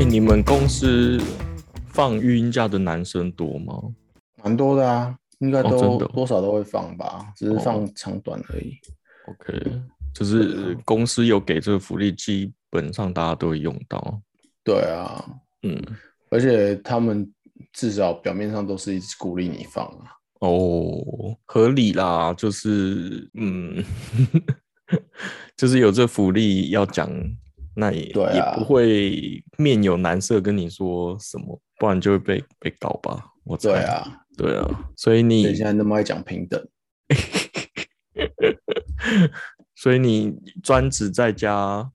哎、你们公司放育婴假的男生多吗？蛮多的啊，应该都、多少都会放吧，只是哦放长短而已。OK，就是公司有给这个福利，基本上大家都会用到。对啊，嗯，而且他们至少表面上都是一直鼓励你放啊。哦，合理啦，就是嗯，就是有这福利要讲，那也、也不会面有难色跟你说什么，不然就会被被告吧。我猜对，啊，对啊，所以你所以现在那么爱讲平等，所以你专职在家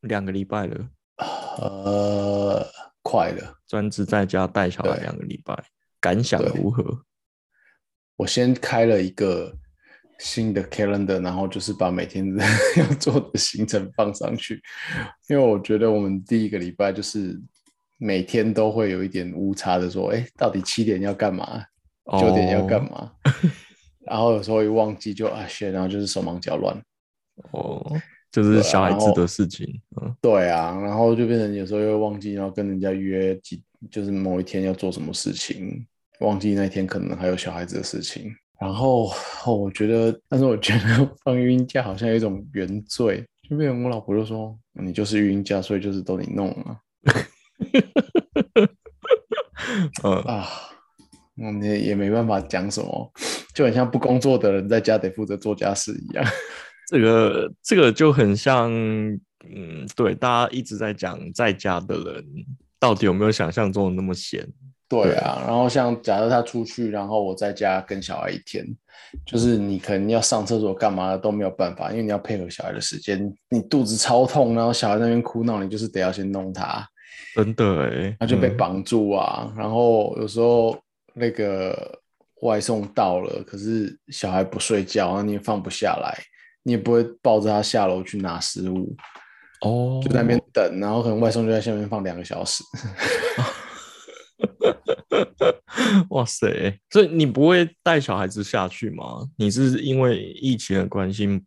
两个礼拜了，呃，快了。专职在家带小孩对两个礼拜，感想如何？我先开了一个新的 calendar，然后就是把每天 要做的行程放上去，因为我觉得我们第一个礼拜就是每天都会有一点误差的说，哎，到底七点要干嘛，九点要干哦嘛，然后有时候一忘记就啊 shit，然后就是手忙脚乱。哦，就是小孩子的事情，嗯，对啊，然后就变成有时候又忘记，然后跟人家约几，就是某一天要做什么事情，忘记那天可能还有小孩子的事情。然后、哦、我觉得，但是我觉得 放育婴假好像有一种原罪，就变成我老婆就说你就是育婴假，所以就是都你弄啊 嗯，啊，嗯，也也没办法讲什么，就很像不工作的人在家得负责做家事一样。这个这个就很像，嗯，对，大家一直在讲在家的人到底有没有想象中的那么闲？对啊，然后像假设他出去，然后我在家跟小孩一天，就是你可能要上厕所干嘛的都没有办法，因为你要配合小孩的时间。你肚子超痛，然后小孩在那边哭闹，你就是得要先弄他，真的哎，他就被嗯绑住啊。然后有时候那个外送到了，可是小孩不睡觉，然后你也放不下来，你也不会抱着他下楼去拿食物，哦，就在那边等，然后可能外送就在下面放两个小时。哇塞！所以你不会带小孩子下去吗？你是因为疫情的关系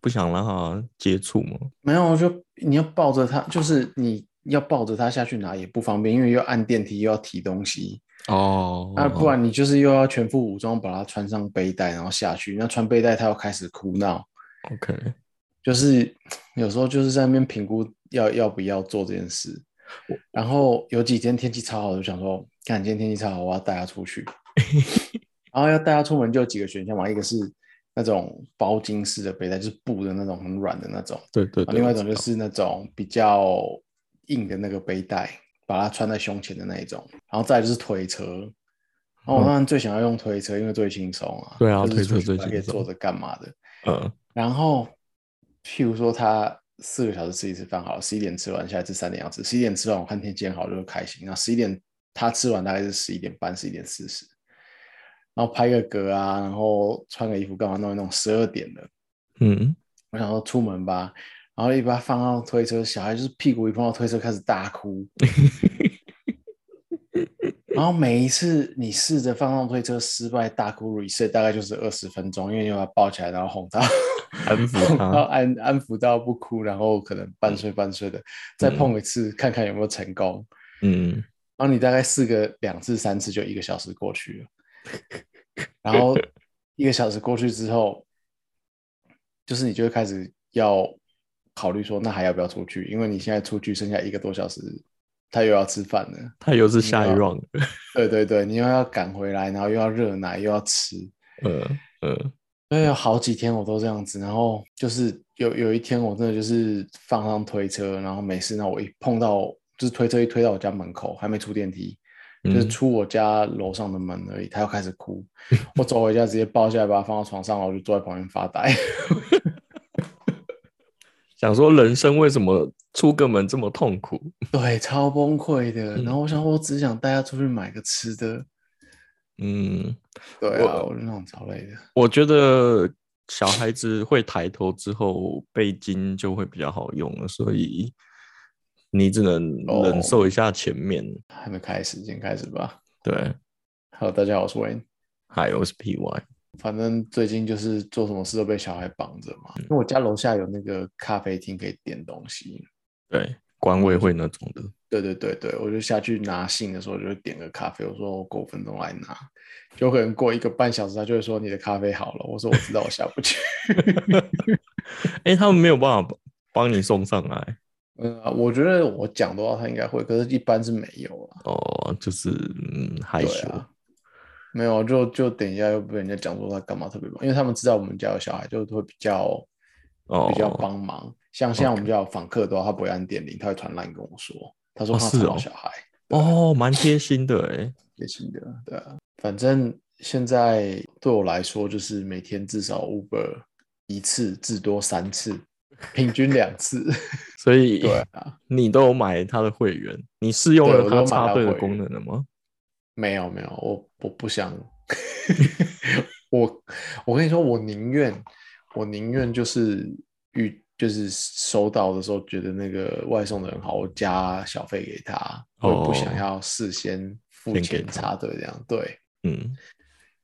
不想让他接触吗？没有，就你要抱着他，就是你要抱着他下去拿也不方便，因为又要按电梯又要提东西，哦，啊，不然你就是又要全副武装把他穿上背带，然后下去。那穿背带他又开始哭闹，OK，就是 有时候就是在那边评估要要不要做这件事。然后有几天天气超好，就想说，看今天天气超好，我要带他出去。然后要带他出门就有几个选项嘛，一个是那种包巾式的背带，就是布的那种很软的那种。对对另外一种就是那种比较硬的那个背带，把它穿在胸前的那一种，然后再来就是推车。然后我当然最想要用推车，因为最轻松啊。嗯对啊推车最轻松可以坐着干嘛的。嗯然后，譬如说他四个小时吃一次饭，好了，十一点吃完，下一次三点要吃，十一点吃完，我看天气很好就会开心。然后十一点他吃完大概是十一点半、十一点四十，然后拍个嗝啊，然后穿个衣服干嘛弄一弄，十二点了。嗯，我想说出门吧，然后一把它放到推车，小孩就是屁股一碰到推车开始大哭，然后每一次你试着放上推车失败大哭 reset 大概就是二十分钟，因为你把它抱起来，然后哄他，安抚 哄他到安安抚到不哭，然后可能半睡半睡的，再碰一次看看有没有成功，嗯，然后你大概试个两次三次就一个小时过去了，然后一个小时过去之后，就是你就会开始要考虑说，那还要不要出去？因为你现在出去剩下一个多小时，他又要吃饭了。他又是下一 round，对对对，你又要赶回来，然后又要热奶，又要吃，嗯嗯所以有好几天我都这样子。然后就是有有一天我真的就是放上推车，然后没事，那我一碰到就是推车一推到我家门口，还没出电梯，就是嗯出我家楼上的门而已，他又开始哭，我走回家直接抱下来，把他放到床上，我就坐在旁边发呆。想说人生为什么出个门这么痛苦？对，超崩溃的。嗯然后我想，我只想带他出去买个吃的。嗯，对啊，我我就那种超累的。我觉得小孩子会抬头之后，背巾就会比较好用了，所以你只能哦忍受一下前面。还没开始，先开始吧。对，Hello，大家好，我是 Wayne。Hi，我是 PY，反正最近就是做什么事都被小孩绑着嘛。因为我家楼下有那个咖啡厅可以点东西，对，管委会那种的。对对对对，我就下去拿信的时候就点个咖啡，我说我过五分钟来拿，就可能过一个半小时，他就会说你的咖啡好了，我说我知道我下不去。哎、他们没有办法帮帮你送上来嗯，我觉得我讲的话他应该会，可是一般是没有啊。哦，就是嗯害羞。啊，没有，就就等一下又被人家讲说他干嘛特别忙，因为他们知道我们家有小孩，就会比较哦比较帮忙。像现在我们家有访客的话，他不会按电铃，他会传烂跟我说，他说怕吵到哦是哦小孩。哦，蛮贴心的哎。贴心的，对啊，反正现在对我来说，就是每天至少 Uber 一次，至多三次，平均两次。所以对啊，你都有买他的会员，你试用了他插队的功能了吗？没有没有，我我不想，我我跟你说，我宁愿我宁愿就是遇就是收到的时候觉得那个外送的人好，我加小费给他，我不想哦要事先付钱他插队这样，对。嗯，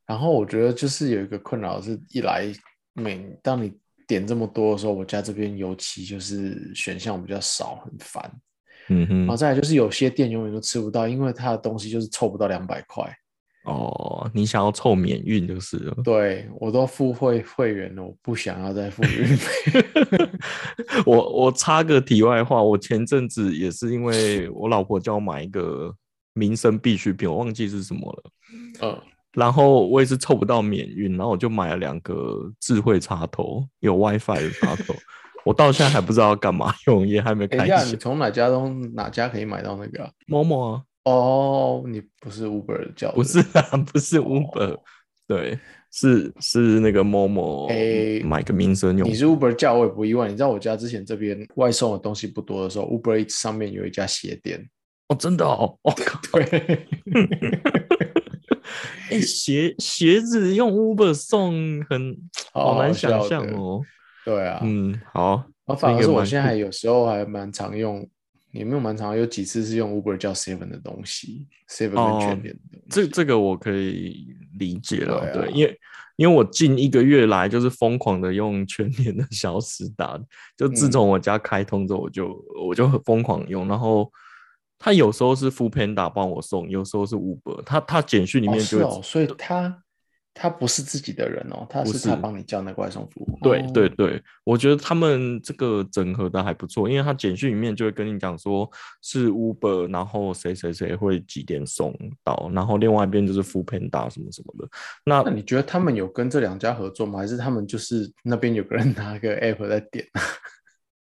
然后我觉得就是有一个困扰是，一来每当你点这么多的时候，我家这边尤其就是选项比较少，很烦。嗯哼然后，再来就是有些店永远都吃不到，因为它的东西就是凑不到两百块。哦，你想要凑免运就是了。对我都付会会员了，我不想要再付运费。我我插个题外话，我前阵子也是因为我老婆叫我买一个民生必需品，我忘记是什么了。嗯，然后我也是凑不到免运，然后我就买了两个智慧插头，有 WiFi 的插头。我到现在还不知道要干嘛用，也还没开等一下，你箱。从哪家中哪家可以买到那个啊、某某啊，哦，你不是 Uber 叫的？不是啊，不是 Uber，、对，是是那个某某诶买个民生用你。是 Uber 叫，我也不意外。你知道我家之前这边外送的东西不多的时候，Uber 上面有一家鞋店。哦，真的哦，我、靠，对，哎、鞋鞋子用 Uber 送很好好难想象哦。对啊，嗯，好，然后反而这个蛮是我现在酷有时候还蛮常用，也没有蛮常，有几次是用 Uber 叫 Seven 的东西，Seven 跟哦全联的。这这个我可以理解了，对啊对，因为因为我近一个月来就是疯狂的用全年的 小时达，就自嗯从我家开通之后，我就我就很疯狂用，然后他有时候是 f o o Panda 帮我送，有时候是 Uber，他他简讯里哦面就会、是哦，所以他他不是自己的人哦，他不是他帮你叫那个外送服务。对哦对对，我觉得他们这个整合的还不错，因为他简讯里面就会跟你讲说是 Uber，然后谁谁谁会几点送到，然后另外一边就是 f o o Panda 什么什么的。那那你觉得他们有跟这两家合作吗？还是他们就是那边有个人拿个 app 在点？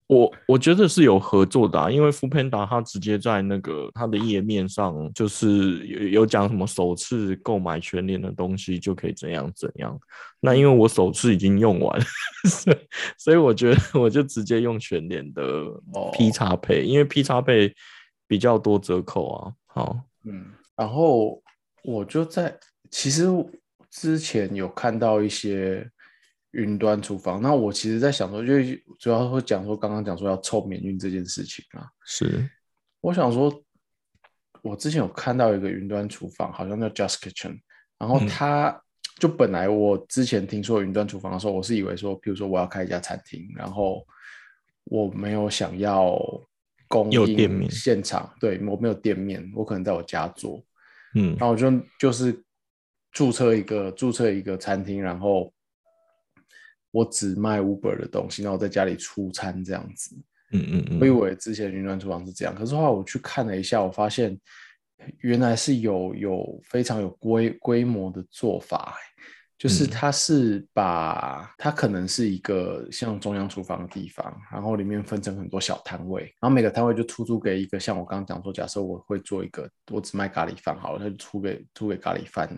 我我觉得是有合作的、啊，因为 f o o Panda 它直接在那个它的页面上就是有有讲什么首次购买全年的东西就可以怎样怎样。那因为我首次已经用完，所以所以我觉得我就直接用全年的哦 P 叉配，因为 P 叉配比较多折扣啊。好，嗯，然后我就在其实之前有看到一些云端厨房，那我其实在想说，就主要会讲说刚刚讲说要凑免运这件事情啊，是。我想说，我之前有看到一个云端厨房，好像叫 Just Kitchen，然后嗯。它、就本来我之前听说云端厨房的时候，我是以为说，比如说我要开一家餐厅，然后我没有想要供应现场，对我没有店面，我可能在我家做，嗯。然后我就就是注册一个注册一个餐厅，然后我只卖 Uber 的东西，然后我在家里出餐这样子。嗯嗯嗯，我以为之前云端厨房是这样，可是后来我去看了一下，我发现原来是有有非常有规规模的做法欸，就是嗯它是把它可能是一个像中央厨房的地方，然后里面分成很多小摊位，然后每个摊位就出租给一个像我刚刚讲说，假设我会做一个，我只卖咖喱饭好了，他就出给出给咖喱饭。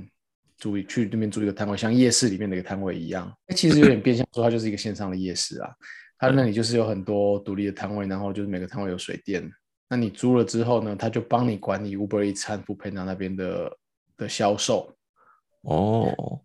租一去那边租一个摊位，像夜市里面的一个摊位一样，欸 其实有点变相说它就是一个线上的夜市啊。它那里就是有很多独立的摊位，然后就是每个摊位有水电。那你租了之后呢，他就帮你管理 Uber Eats 和 Foodpanda 那边的的销售。哦，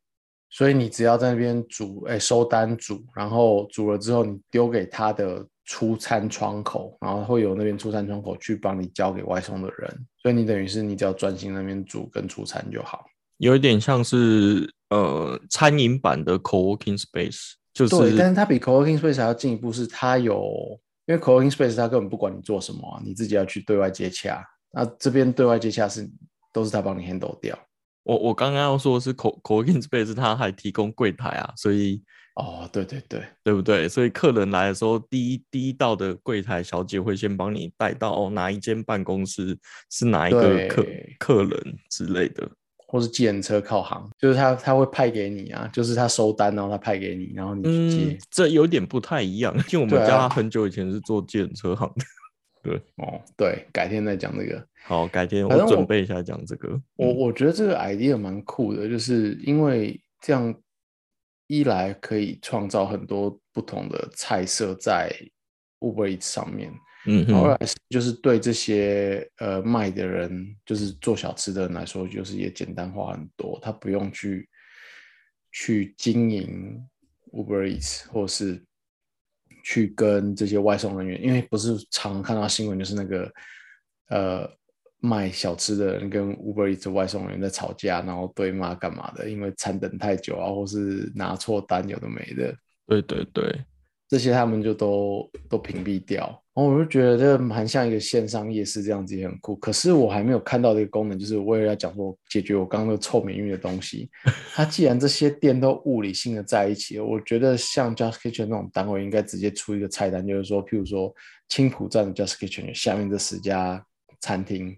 所以你只要在那边煮，哎，收单煮，然后煮了之后你丢给他的出餐窗口，然后会有那边出餐窗口去帮你交给外送的人。所以你等于是你只要专心那边煮跟出餐就好。有一点像是呃餐饮版的 co-working space，就对，但是是它比 Co-working Space 还要进一步，是它有因为 co-working space 它根本不管你做什么啊，你自己要去对外接洽。那这边对外接洽是都是他帮你 handle 掉。我我刚刚要说的是 co co-working space，它还提供柜台啊，所以哦，对对对，对不对？所以客人来的时候，第一第一道的柜台小姐会先帮你带到哦哪一间办公室是哪一个客客人之类的。或是计程车靠行，就是他他会派给你啊，就是他收单，然后他派给你，然后你去接。嗯，这有点不太一样，因为我们家很久以前是做计程车行的。对哦，对，改天再讲这个。好，改天我我准备一下讲这个。我嗯我觉得这个 idea 蛮酷的，就是因为这样一来可以创造很多不同的菜色在 Uber Eats 上面，嗯哼，后来是就是对这些呃卖的人，就是做小吃的人来说，就是也简单化很多，他不用去去经营 Uber Eats，或是去跟这些外送人员，因为不是常看到新闻，就是那个呃卖小吃的人跟 Uber Eats 的外送人员在吵架，然后对骂干嘛的，因为餐等太久啊，或是拿错单，有的没的。对对对，这些他们就都都屏蔽掉。然后我就觉得这蛮像一个线上夜市这样子也很酷。可是我还没有看到这个功能，就是为了要讲说解决我刚刚那个臭免运的东西。它既然这些店都物理性的在一起，我觉得像 Just Kitchen 那种单位应该直接出一个菜单，就是说，譬如说青浦站的 Just Kitchen 下面这十家餐厅，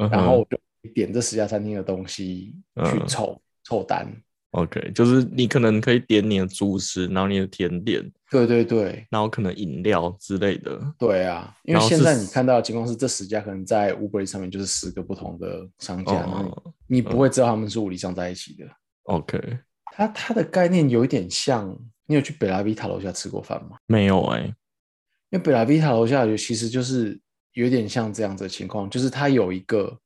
嗯然后我就点这十家餐厅的东西去嗯凑凑单。OK，就是你可能可以点你的主食，然后你的甜点，对对对，然后可能饮料之类的。对啊，因为现在你看到的情况是，这十家可能在 Uber Eats 上面就是十个不同的商家，哦你你不会知道他们是物理上在一起的。，OK，它它的概念有一点像，你有去北拉维塔楼下吃过饭吗？没有哎、因为北拉维塔楼下有其实就是有点像这样子的情况，就是它有一个，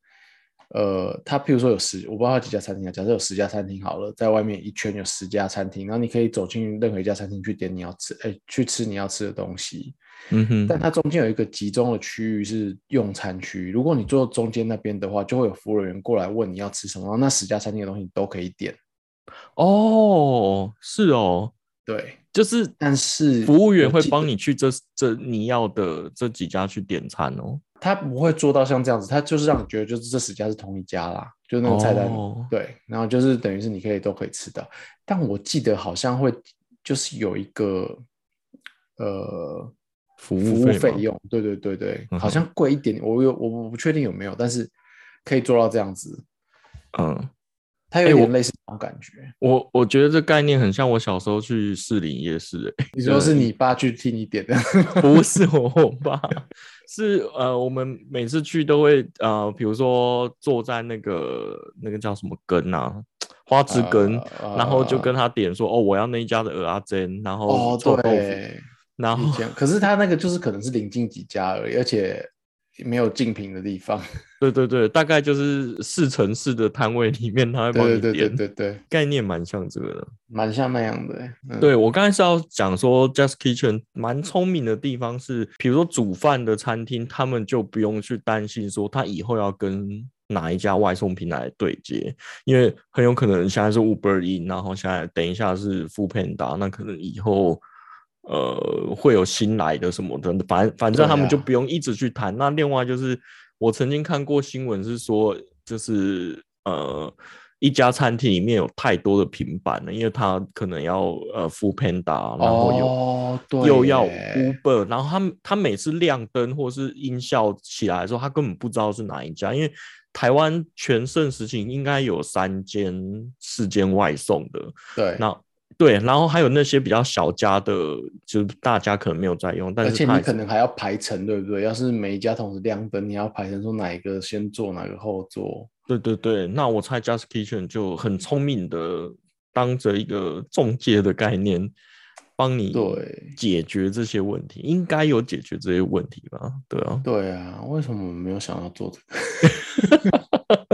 呃，它譬如说有十，我不知道它几家餐厅啊，假设有十家餐厅好了，在外面一圈有十家餐厅，然后你可以走进任何一家餐厅去点你要吃，哎，去吃你要吃的东西。嗯哼，但它中间有一个集中的区域是用餐区，如果你坐中间那边的话，就会有服务人员过来问你要吃什么，然后那十家餐厅的东西你都可以点。哦，是哦，对，就是但是服务员会帮你去这这你要的这几家去点餐哦。他不会做到像这样子，他就是让你觉得就是这十家是同一家啦，就那个菜单、哦。对，然后就是等于是你可以都可以吃到，但我记得好像会就是有一个呃服服务费吗务费用，对对对对，嗯好像贵一点，我有我我不确定有没有，但是可以做到这样子，嗯，它有哎我点类似那种感觉。我我觉得这概念很像我小时候去士林夜市、欸，你说是你爸去替你点的？不是我我爸，是呃，我们每次去都会呃，比如说坐在那个那个叫什么根啊，花枝根，呃然后就跟他点说，哦，我要那一家的鹅阿珍，然后哦，臭豆腐，对，然后可是他那个就是可能是临近几家而已，而且没有竞品的地方。对对对，大概就是四城市的摊位里面，他会帮你对对对点，对对对，概念蛮像这个的。蛮像那样的欸。嗯、对我刚才是要讲说，Just Kitchen 蛮聪明的地方是，比如说煮饭的餐厅，他们就不用去担心说他以后要跟哪一家外送平台对接，因为很有可能现在是 Uber E，然后现在等一下是 f o o Panda，那可能以后呃会有新来的什么的，反反正他们就啊不用一直去谈。那另外就是我曾经看过新闻是说，就是呃。一家餐厅里面有太多的平板了，因为他可能要呃 o Panda，然后有、哦，又要 Uber，然后他他每次亮灯或是音效起来的时候，他根本不知道是哪一家，因为台湾全盛时期应该有三间、四间外送的，对，那对，然后还有那些比较小家的，就是大家可能没有在用，但而且你可能还要排程，对不对？要是每一家同时亮灯，你要排成说哪一个先做，哪个后做。对对对，那我猜 Just Kitchen 就很聪明的当着一个中介的概念，帮你对解决这些问题，应该有解决这些问题吧？对啊，对啊，为什么我们没有想要做这个？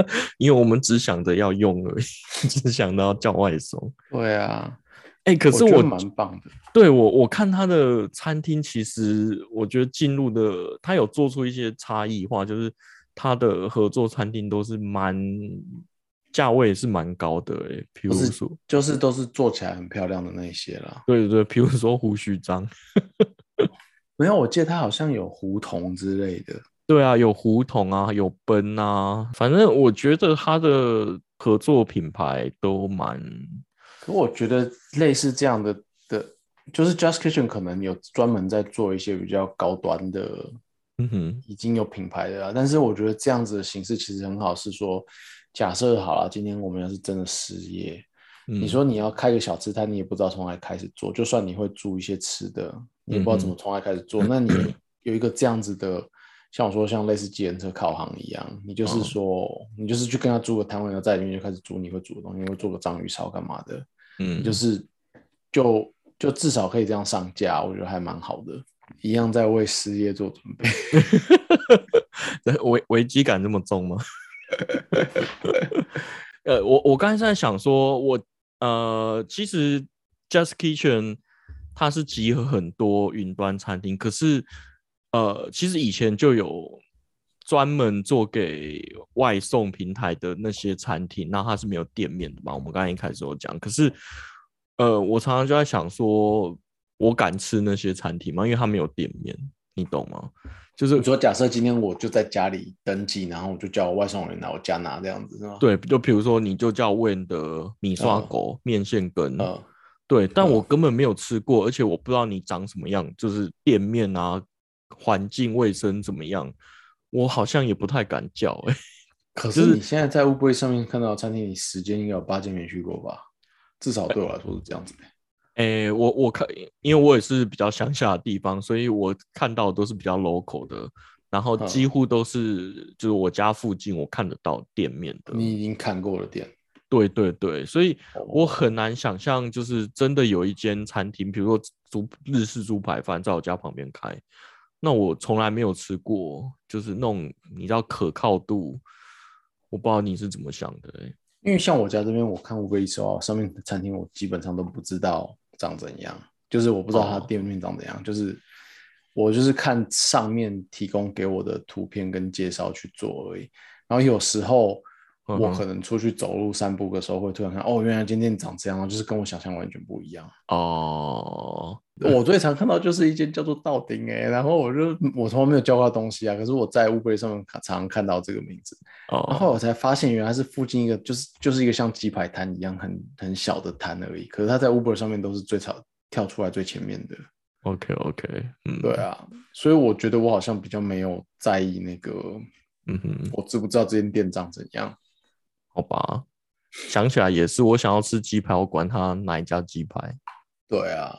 因为我们只想着要用而已，只想到叫外送。对啊，哎、可是我蛮棒的。对我我看他的餐厅，其实我觉得进入的他有做出一些差异化，就是他的合作餐厅都是蛮价位是蛮高的哎、比如说，就是都是做起来很漂亮的那一些啦。对对对，比如说胡须章，没有，我记得他好像有胡同之类的。对啊，有胡同啊，有奔啊，反正我觉得他的合作品牌都蛮……可我觉得类似这样的的，就是 Just Kitchen 可能有专门在做一些比较高端的，嗯哼，已经有品牌的啦。但是我觉得这样子的形式其实很好，是说假设好了，今天我们要是真的失业，你说你要开个小吃摊，你也不知道从哪开始做，就算你会煮一些吃的，你也不知道怎么从哪开始做，那你有一个这样子的。像我说，像类似计程车烤行一样，你就是说，你就是去跟他租个摊位，然后在里面就开始煮你会煮的东西，会做个章鱼烧干嘛的，嗯，就是就就至少可以这样上架，我觉得还蛮好的，一样在为失业做准备。危危机感这么重吗？呃，我我刚才在想说，我呃，其实 Just Kitchen 它是集合很多云端餐厅，可是。呃，其实以前就有专门做给外送平台的那些餐厅，那它是没有店面的嘛？我们刚才一开始有讲，可是，呃，我常常就在想说，我敢吃那些餐厅吗？因为它没有店面，你懂吗？就是说，假设今天我就在家里登记，然后我就叫外送员来我家拿这样子，是吗？对，就比如说，你就叫 Win 的米刷狗面线羹，对，但我根本没有吃过，而且我不知道你长什么样，就是店面啊。环境卫生怎么样？我好像也不太敢叫哎。可是你现在在乌龟上面看到餐厅，你时间应该有八间没去过吧？至少对我来说是这样子的。哎，我我看，因为我也是比较乡下的地方，所以我看到都是比较 local 的，然后几乎都是就是我家附近我看得到店面的。你已经看过了店？对对对，所以我很难想象，就是真的有一间餐厅，比如说猪日式猪排饭在我家旁边开。那我从来没有吃过，就是那种你知道可靠度，我不知道你是怎么想的因为像我家这边，我看乌龟说上面的餐厅，我基本上都不知道长怎样，就是我不知道它店面长怎样，就是我就是看上面提供给我的图片跟介绍去做而已。然后有时候我可能出去走路散步的时候，会突然看，哦，原来今天长这样，就是跟我想象完全不一样哦。我最常看到就是一间叫做道丁哎，然后我就我从来没有叫过东西啊，可是我在乌龟上面常常看到这个名字，然后我才发现原来是附近一个就是就是一个像鸡排摊一样很很小的摊而已，可是它在 Uber 上面都是最常跳出来最前面的。OK OK，嗯，对啊，所以我觉得我好像比较没有在意那个，嗯哼，我知不知道这间店长怎样？好吧，想起来也是，我想要吃鸡排，我管他哪一家鸡排。对啊。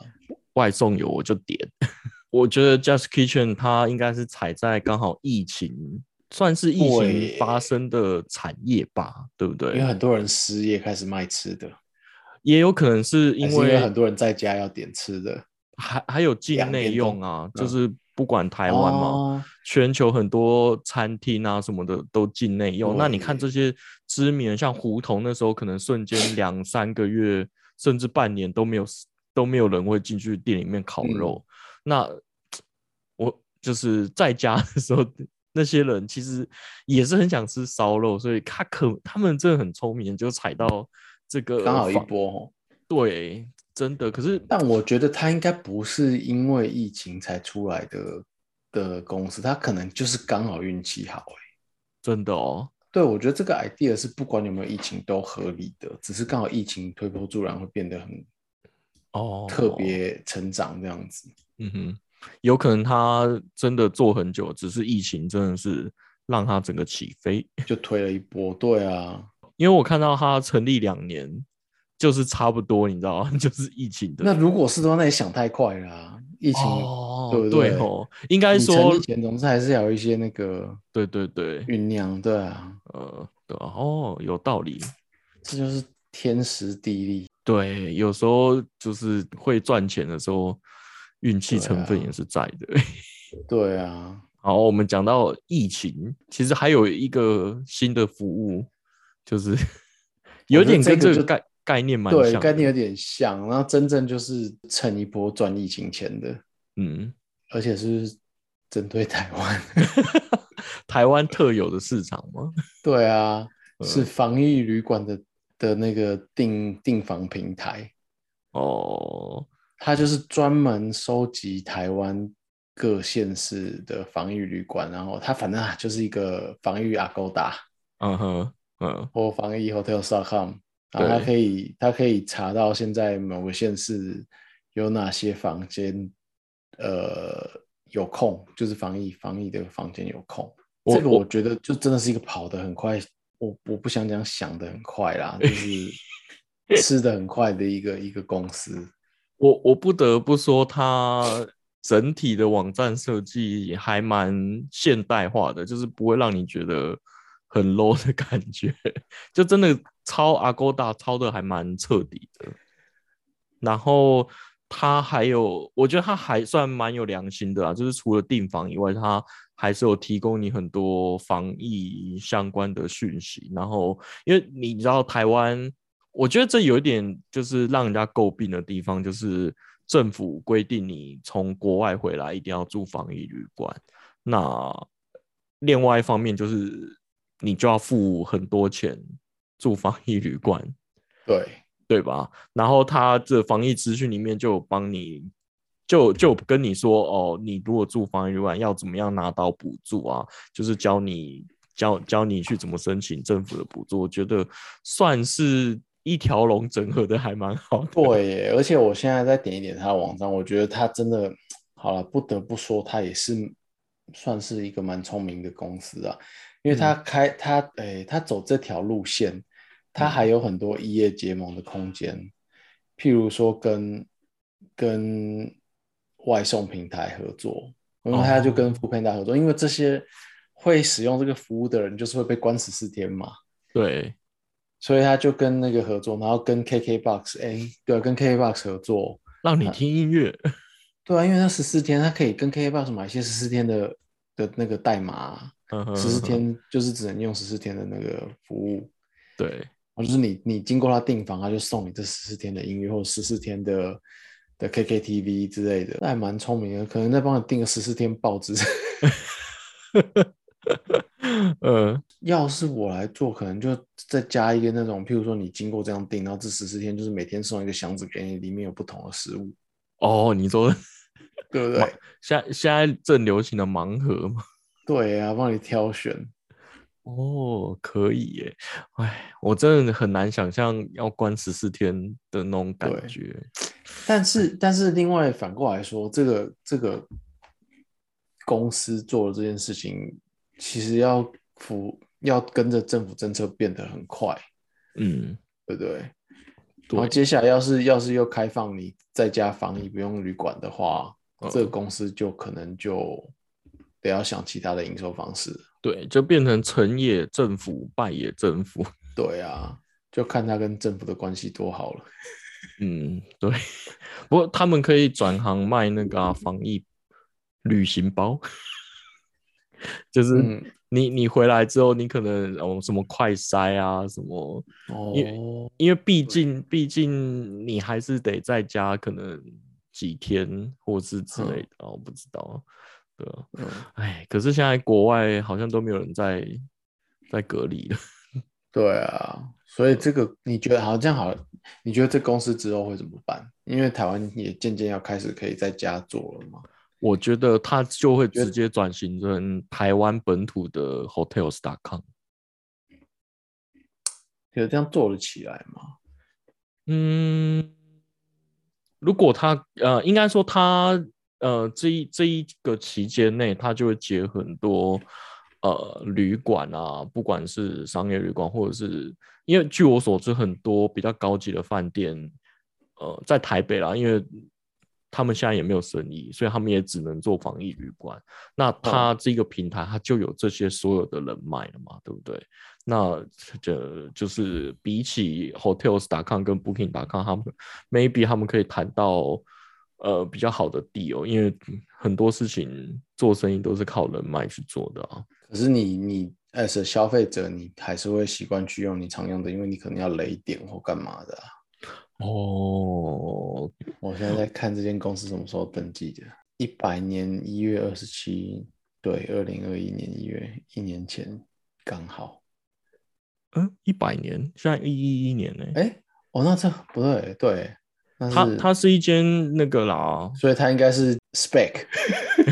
外送有我就点，我觉得 Just Kitchen 它应该是踩在刚好疫情算是疫情发生的产业吧，对不对？因为很多人失业开始卖吃的，也有可能是因为很多人在家要点吃的，还还有境内用啊，就是不管台湾嘛，全球很多餐厅啊什么的都境内用。那你看这些知名像胡同那时候，可能瞬间两三个月甚至半年都没有。都没有人会进去店里面烤肉，那我就是在家的时候，那些人其实也是很想吃烧肉，所以他可他们真的很聪明，就踩到这个刚好一波。对，真的。可是，但我觉得他应该不是因为疫情才出来的的公司，他可能就是刚好运气好。哎，真的哦。对，我觉得这个 idea 是不管有没有疫情都合理的，只是刚好疫情推波助澜，会变得很。哦，特别成长这样子，嗯哼，有可能他真的做很久，只是疫情真的是让他整个起飞，就推了一波。对啊，因为我看到他成立两年，就是差不多，你知道吗？就是疫情的。那如果是的话，那也想太快了。疫情，对不对？哦，应该说成立前总是还是要有一些那个，对对对，酝酿。对啊，呃，对哦，有道理，这就是天时地利。对，有时候就是会赚钱的时候，运气成分也是在的。对啊，好，我们讲到疫情，其实还有一个新的服务，就是 有点跟这个概概念蛮像，概念有点像，然后真正就是蹭一波赚疫情钱的，嗯，而且是针对台湾，台湾特有的市场吗？对啊，是防疫旅馆的。的那个订订房平台哦，它就是专门收集台湾各县市的防疫旅馆，然后它反正啊就是一个防疫 Agoda 嗯哼，嗯，或防疫 Hotels.com，然后它可以它可以查到现在某个县市有哪些房间，呃，有空，就是防疫防疫的房间有空。这个我觉得就真的是一个跑得很快，我我不想讲想的很快啦，就是 吃的很快的一个一个公司。我我不得不说，它整体的网站设计还蛮现代化的，就是不会让你觉得很 low 的感觉，就真的抄 Agoda 抄的还蛮彻底的。然后它还有，我觉得它还算蛮有良心的啊，就是除了订房以外，它还是有提供你很多防疫相关的讯息。然后，因为你知道台湾，我觉得这有一点就是让人家诟病的地方，就是政府规定你从国外回来一定要住防疫旅馆。那另外一方面就是你就要付很多钱住防疫旅馆，对，对吧？然后他这防疫资讯里面就有帮你，就就跟你说哦，你如果住防疫旅馆要怎么样拿到补助啊？就是教你教教你去怎么申请政府的补助，我觉得算是一条龙整合的还蛮好的。对耶，而且我现在再点一点他的网站，我觉得他真的好了，不得不说，他也是算是一个蛮聪明的公司啊，因为他开、他诶，他走这条路线，他还有很多异业结盟的空间，譬如说跟跟外送平台合作，然后他就跟哦 f o o p a n d a 合作，因为这些会使用这个服务的人就是会被关十四天嘛。对，所以他就跟那个合作，然后跟 KKBOX，哎，对啊，跟 KKBOX 合作，让你听音乐。对啊，因为他十四天，他可以跟 KKBOX 买一些十四天的的那个代码，十四天就是只能用十四天的那个服务，对，就是你你经过他订房，他就送你这十四天的音乐或者十四天的的 KKTV 之类的，那还蛮聪明的，可能再帮你订个十四天报纸。呃，要是我来做，可能就再加一个那种，譬如说你经过这样订，然后这十四天就是每天送一个箱子给你，里面有不同的食物，哦，你说对不对？现在现在正流行的盲盒吗？对啊，帮你挑选。哦，可以耶！哎，我真的很难想象要关十四天的那种感对觉。但是，但是另外反过来说，这个这个公司做的这件事情，其实要服要跟着政府政策变得很快，嗯，对不对？对然后接下来要是要是又开放你在家防疫不用旅馆的话，嗯这个公司就可能就得要想其他的营收方式。对，就变成成也政府，败也政府。对啊，就看他跟政府的关系多好了。嗯，对。不过他们可以转行卖那个啊、防疫旅行包，就是嗯你你回来之后，你可能哦什么快筛啊什么，哦，因为毕竟毕竟你还是得在家可能几天或是之类的，哦，我不知道，对啊，嗯，哎，可是现在国外好像都没有人在在隔离了。对啊，所以这个你觉得好这样好了？你觉得这公司之后会怎么办？因为台湾也渐渐要开始可以在家做了嘛。我觉得他就会直接转型成台湾本土的 hotels.com。有这样做得起来吗？嗯，如果他呃，应该说他呃这一这一个期间内，他就会结很多呃旅馆啊，不管是商业旅馆，或者是因为据我所知，很多比较高级的饭店，呃，在台北啦，因为他们现在也没有生意，所以他们也只能做防疫旅馆。那他这个平台，他就有这些所有的人脉了嘛，对不对？那这就是比起 hotels.com 跟 booking.com，他们 maybe 他们可以谈到呃比较好的 deal，因为很多事情做生意都是靠人脉去做的啊。可是你你 as 消费者，你还是会习惯去用你常用的，因为你可能要雷点或干嘛的啊、哦，我现在在看这间公司什么时候登记的，一百年一月二十七，对，二零二一年一月，一年前刚好。嗯，一百年，现在一一一年呢、哎，哦，那这不对，对，它它是一间那个啦，所以它应该是 spec，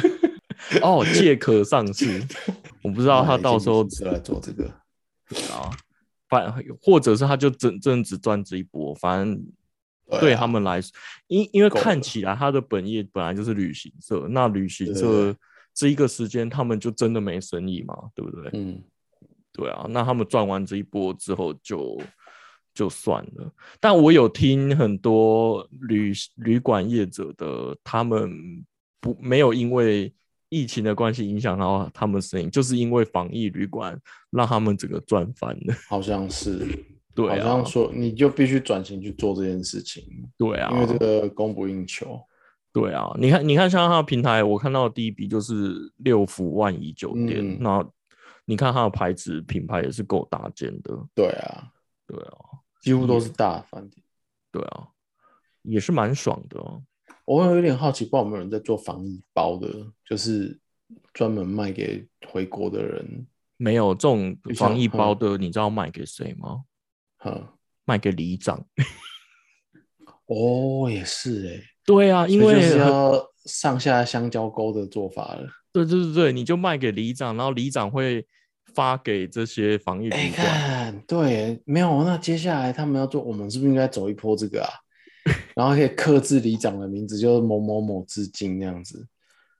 哦，借壳上市，我不知道他到时候是来做这个啊，反或者是他就真真只赚这一波，反正对他们来说，因因为看起来他的本业本来就是旅行社，那旅行社这一个时间他们就真的没生意嘛，对不对？嗯，对啊，那他们赚完这一波之后就就算了。但我有听很多旅旅馆业者的，他们不没有因为。疫情的关系影响到他们生意，就是因为防疫旅馆让他们整个赚翻了。好像是，对，好像说你就必须转型去做这件事情。对啊，因为这个供不应求。对啊，你看，你看，像他的平台，我看到的第一笔就是六福万怡酒店。那你看他的牌子品牌也是够大件的。对啊，对啊，几乎都是大饭店。对啊，也是蛮爽的哦。我有点好奇，不知道有没有人在做防疫包的，就是专门卖给回国的人。没有这种防疫包的，你知道卖给谁吗？哈，卖给里长。哦，也是哎。对啊，因为是要上下香蕉沟的做法了。对对对对，你就卖给里长，然后里长会发给这些防疫旅馆。对，没有。那接下来他们要做，我们是不是应该走一波这个啊？然后可以克制里长的名字，就是某某某至今那样子。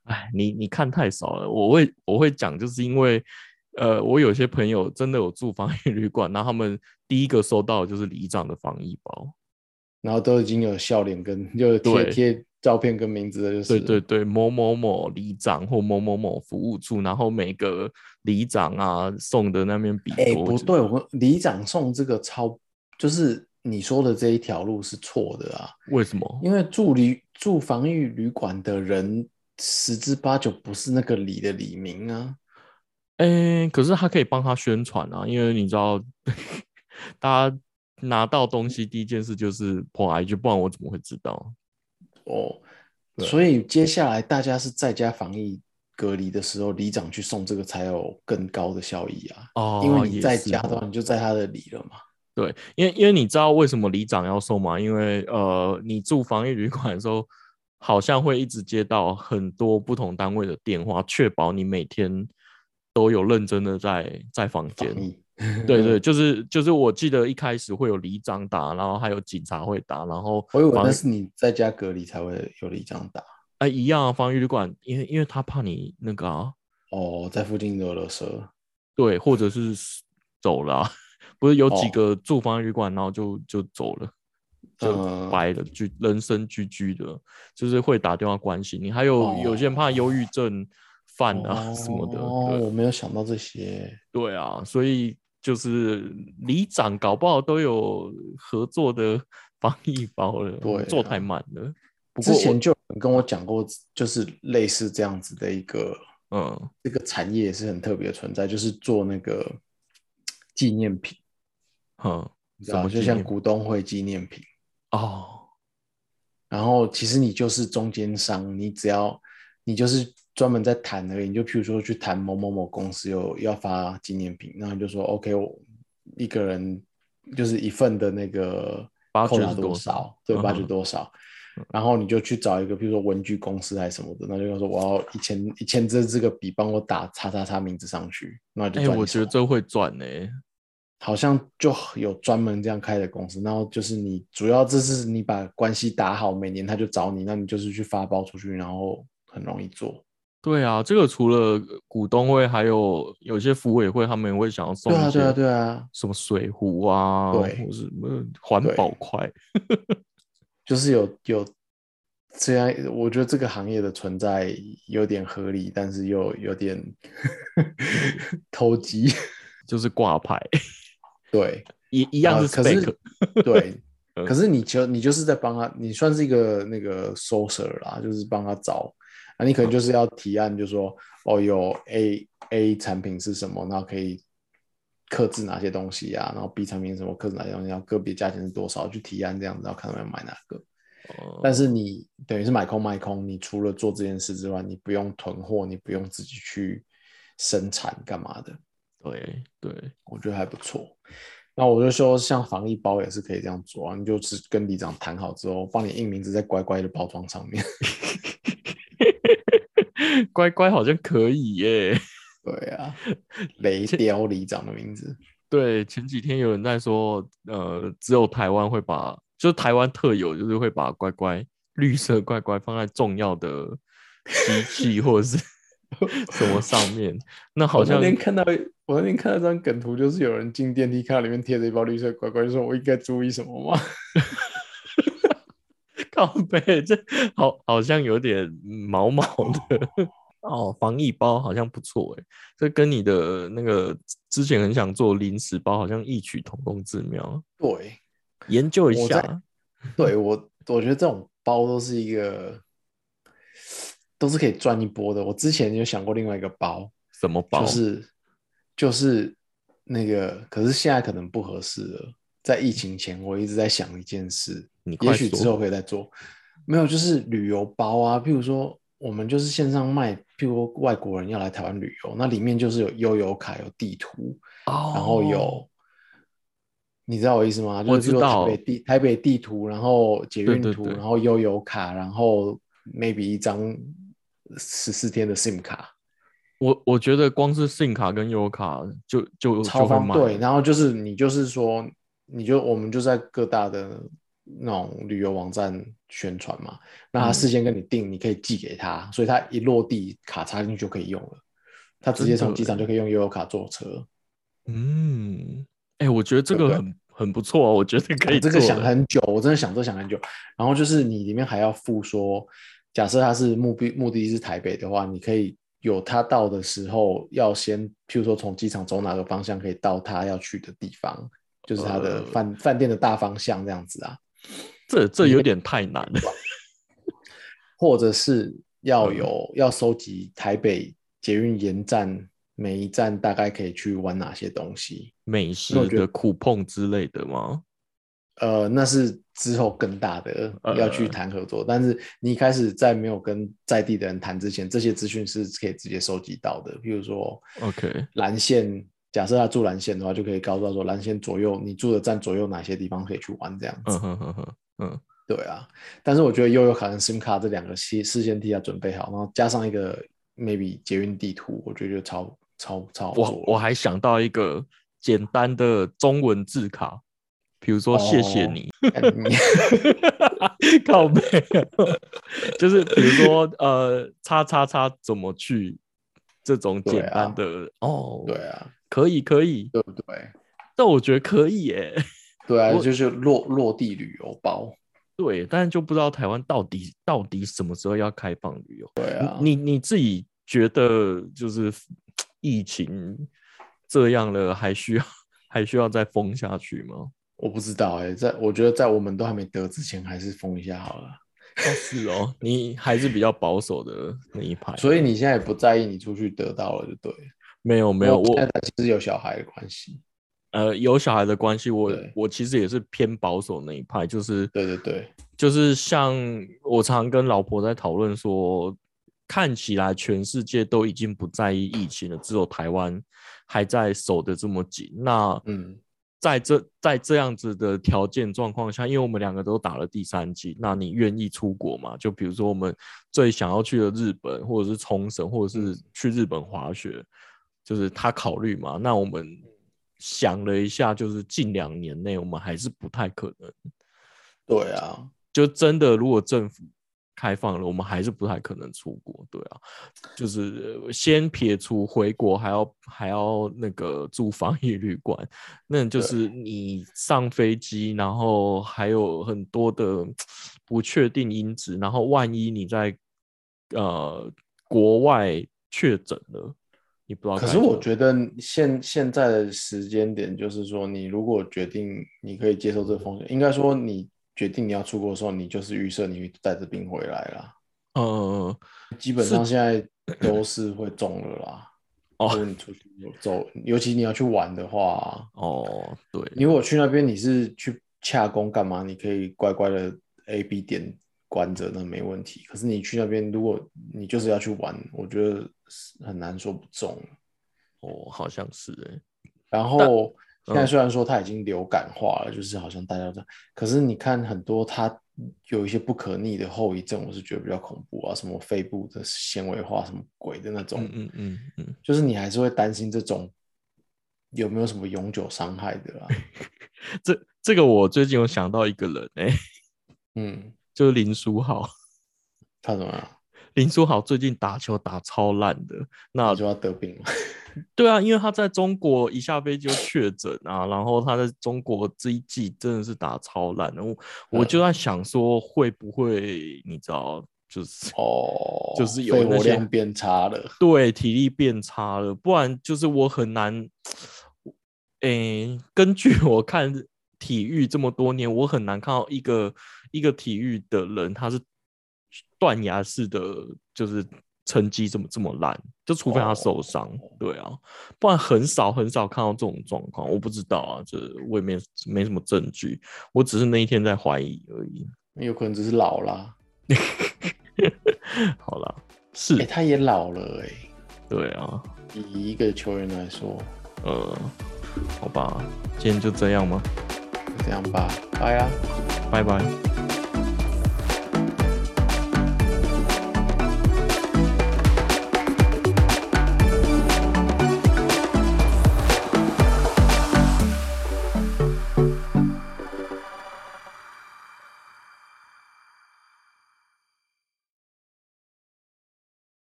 哎，你你看太少了。我会我会讲，就是因为呃，我有些朋友真的有住防疫旅馆，然后他们第一个收到的就是里长的防疫包，然后都已经有笑脸跟就贴贴照片跟名字的，就是对对对，某某某里长或某某某服务处，然后每个里长啊送的那边笔。哎，不对，我里长送这个超就是。你说的这一条路是错的啊？为什么？因为住旅住防疫旅馆的人十之八九不是那个李的李明啊。哎，可是他可以帮他宣传啊，因为你知道，大家拿到东西第一件事就是破 IG，不然我怎么会知道？哦，所以接下来大家是在家防疫隔离的时候，里长去送这个才有更高的效益啊。哦，因为你在家的话，你就在他的里了嘛。对，因为因为你知道为什么里长要送吗？因为呃，你住防疫旅馆的时候，好像会一直接到很多不同单位的电话，确保你每天都有认真的在在房间。对对，就是就是，我记得一开始会有里长打，然后还有警察会打，然后我以为那是你在家隔离才会有里长打。哎，一样啊，防疫旅馆，因为因为他怕你那个啊，哦，在附近有了蛇，对，或者是走了。不是有几个住防疫旅馆，然后就就走了，就白了，就人生居居的，就是会打电话关心你。还有有些人怕忧郁症犯啊什么的。哦，我没有想到这些。对啊，所以就是里长搞不好都有合作的 防疫包了。对，做太慢了。之前就跟我讲过，就是类似这样子的一个，嗯，这个产业也是很特别的存在，就是做那个纪念品。嗯，什么就像股东会纪念品哦，然后其实你就是中间商，你只要你就是专门在谈而已，你就譬如说去谈某某某公司有要发纪念品，然后就说 OK，我一个人就是一份的那个扣拿多少，对，八折多少，然后你就去找一个比如说文具公司还是什么的，那就说我要一千一千支这个笔，帮我打叉叉叉名字上去，那就哎，我觉得这会赚呢。好像就有专门这样开的公司，然后就是你主要这是你把关系打好，每年他就找你，那你就是去发包出去，然后很容易做。对啊，这个除了股东会，还有有些服委会，他们也会想要送。对啊，对啊，对啊，什么水壶啊，对，或是什么环保筷，就是有有这样，我觉得这个行业的存在有点合理，但是又有点 投机，就是挂牌。对，一一样是，可是对，可是你就你就是在帮他，你算是一个那个 sourcer 啦，就是帮他找啊，你可能就是要提案，就说哦，有 A A 产品是什么，然后可以克制哪些东西啊，然后 B 产品什么克制哪些东西，然后个别价钱是多少，去提案这样子，然后看他们要买哪个。但是你等于是买空卖空，你除了做这件事之外，你不用囤货，你不用自己去生产干嘛的。对对，我觉得还不错。那我就说，像防疫包也是可以这样做啊，你就是跟李长谈好之后，帮你印名字在乖乖的包装上面。乖乖好像可以耶。对啊，雷雕里长的名字。对，前几天有人在说，呃，只有台湾会把，就台湾特有，就是会把乖乖绿色乖乖放在重要的机器或者是 什么上面。那好像我那天看到，我那天看到张梗图，就是有人进电梯，看到里面贴着一包绿色乖乖，就说我应该注意什么吗？靠背，这好好像有点毛毛的哦。防疫包好像不错哎，这跟你的那个之前很想做零食包好像异曲同工之妙。对，研究一下。对我，我觉得这种包都是一个，都是可以赚一波的。我之前有想过另外一个包，什么包？就是就是那个，可是现在可能不合适了。在疫情前，我一直在想一件事，你也许之后可以再做。没有，就是旅游包啊，譬如说我们就是线上卖，譬如外国人要来台湾旅游，那里面就是有悠游卡、有地图，然后有，你知道我意思吗？我知道。台北地台北地图，然后捷运图，然后悠游卡，然后 maybe 一张十四天的 SIM 卡。我我觉得光是 SIM 卡跟悠游卡就就超方对，然后就是你就是说。你就我们就在各大的那种旅游网站宣传嘛，那他事先跟你订，你可以寄给他，所以他一落地卡插进去就可以用了，他直接从机场就可以用悠游卡坐车。嗯，哎，我觉得这个很很不错哦，我觉得可以。这个想很久，我真的想这想很久。然后就是你里面还要附说，假设他是目的目的地是台北的话，你可以有他到的时候要先，譬如说从机场走哪个方向可以到他要去的地方。就是他的饭饭店的大方向这样子啊，这这有点太难。了，或者是要有要收集台北捷运沿站每一站大概可以去玩哪些东西，美食的苦碰之类的吗？呃，那是之后更大的要去谈合作，但是你一开始在没有跟在地的人谈之前，这些资讯是可以直接收集到的，比如说，OK，蓝线。假设他住蓝线的话，就可以告诉他说，蓝线左右你住的站左右哪些地方可以去玩这样子。嗯哼哼哼，嗯，对啊。但是我觉得悠游卡跟 SIM 卡这两个事事先替他准备好，然后加上一个 maybe 捷运地图，我觉得就超超超。我我还想到一个简单的中文字卡，比如说谢谢你，靠背，就是比如说呃叉叉叉怎么去这种简单的哦，对啊。可以可以，对不对？但我觉得可以耶。对啊，就是落落地旅游包。对，但是就不知道台湾到底到底什么时候要开放旅游。对啊，你你自己觉得就是疫情这样了，还需要 还需要再封下去吗？我不知道哎，在我觉得在我们都还没得之前，还是封一下好了。是哦，你还是比较保守的那一派，所以你现在也不在意你出去得到了就对。没有没有，我其实有小孩的关系，呃，有小孩的关系，我我其实也是偏保守那一派，就是对对对，就是像我常跟老婆在讨论说，看起来全世界都已经不在意疫情了，只有台湾还在守得这么紧。那嗯，在这在这样子的条件状况下，因为我们两个都打了第三剂，那你愿意出国吗？就比如说我们最想要去的日本，或者是冲绳，或者是去日本滑雪。就是他考虑嘛，那我们想了一下，就是近两年内我们还是不太可能。对啊，就真的如果政府开放了，我们还是不太可能出国。对啊，就是先撇除回国还要还要那个住防疫旅馆，那就是你上飞机，然后还有很多的不确定因子，然后万一你在呃国外确诊了。你不知道，可是我觉得现现在的时间点，就是说，你如果决定你可以接受这个风险，应该说你决定你要出国的时候，你就是预设你会带着病回来了。嗯，基本上现在 都是会中了啦。哦，你出去走，尤其你要去玩的话，哦，对，你如果去那边你是去洽工干嘛？你可以乖乖的 A、B 点关着，那没问题。可是你去那边，如果你就是要去玩，我觉得。很难说不中，哦，好像是哎。然后现在虽然说它已经流感化了，就是好像大家都，可是你看很多它有一些不可逆的后遗症，我是觉得比较恐怖啊，什么肺部的纤维化什么鬼的那种，嗯嗯嗯，就是你还是会担心这种有没有什么永久伤害的啊。这这个我最近有想到一个人哎、嗯，就是林书豪。他怎么样？林书豪最近打球打超烂的，那他就要得病了。对啊，因为他在中国一下飞机就确诊啊，然后他在中国这一季真的是打超烂，然后我就在想说，会不会你知道，就是哦，就是有肺那些活量变差了。对体力变差了，不然就是我很难，诶，根据我看体育这么多年，我很难看到一个一个体育的人他是断崖式的，就是成绩怎么这么烂，就除非他受伤，对啊，不然很少很少看到这种状况。我不知道啊，这我也没没什么证据，我只是那一天在怀疑而已。有可能只是老啦。好啦，是哎、，他也老了哎、对啊，以一个球员来说，呃，好吧，今天就这样吗？就这样吧，拜啊。拜拜。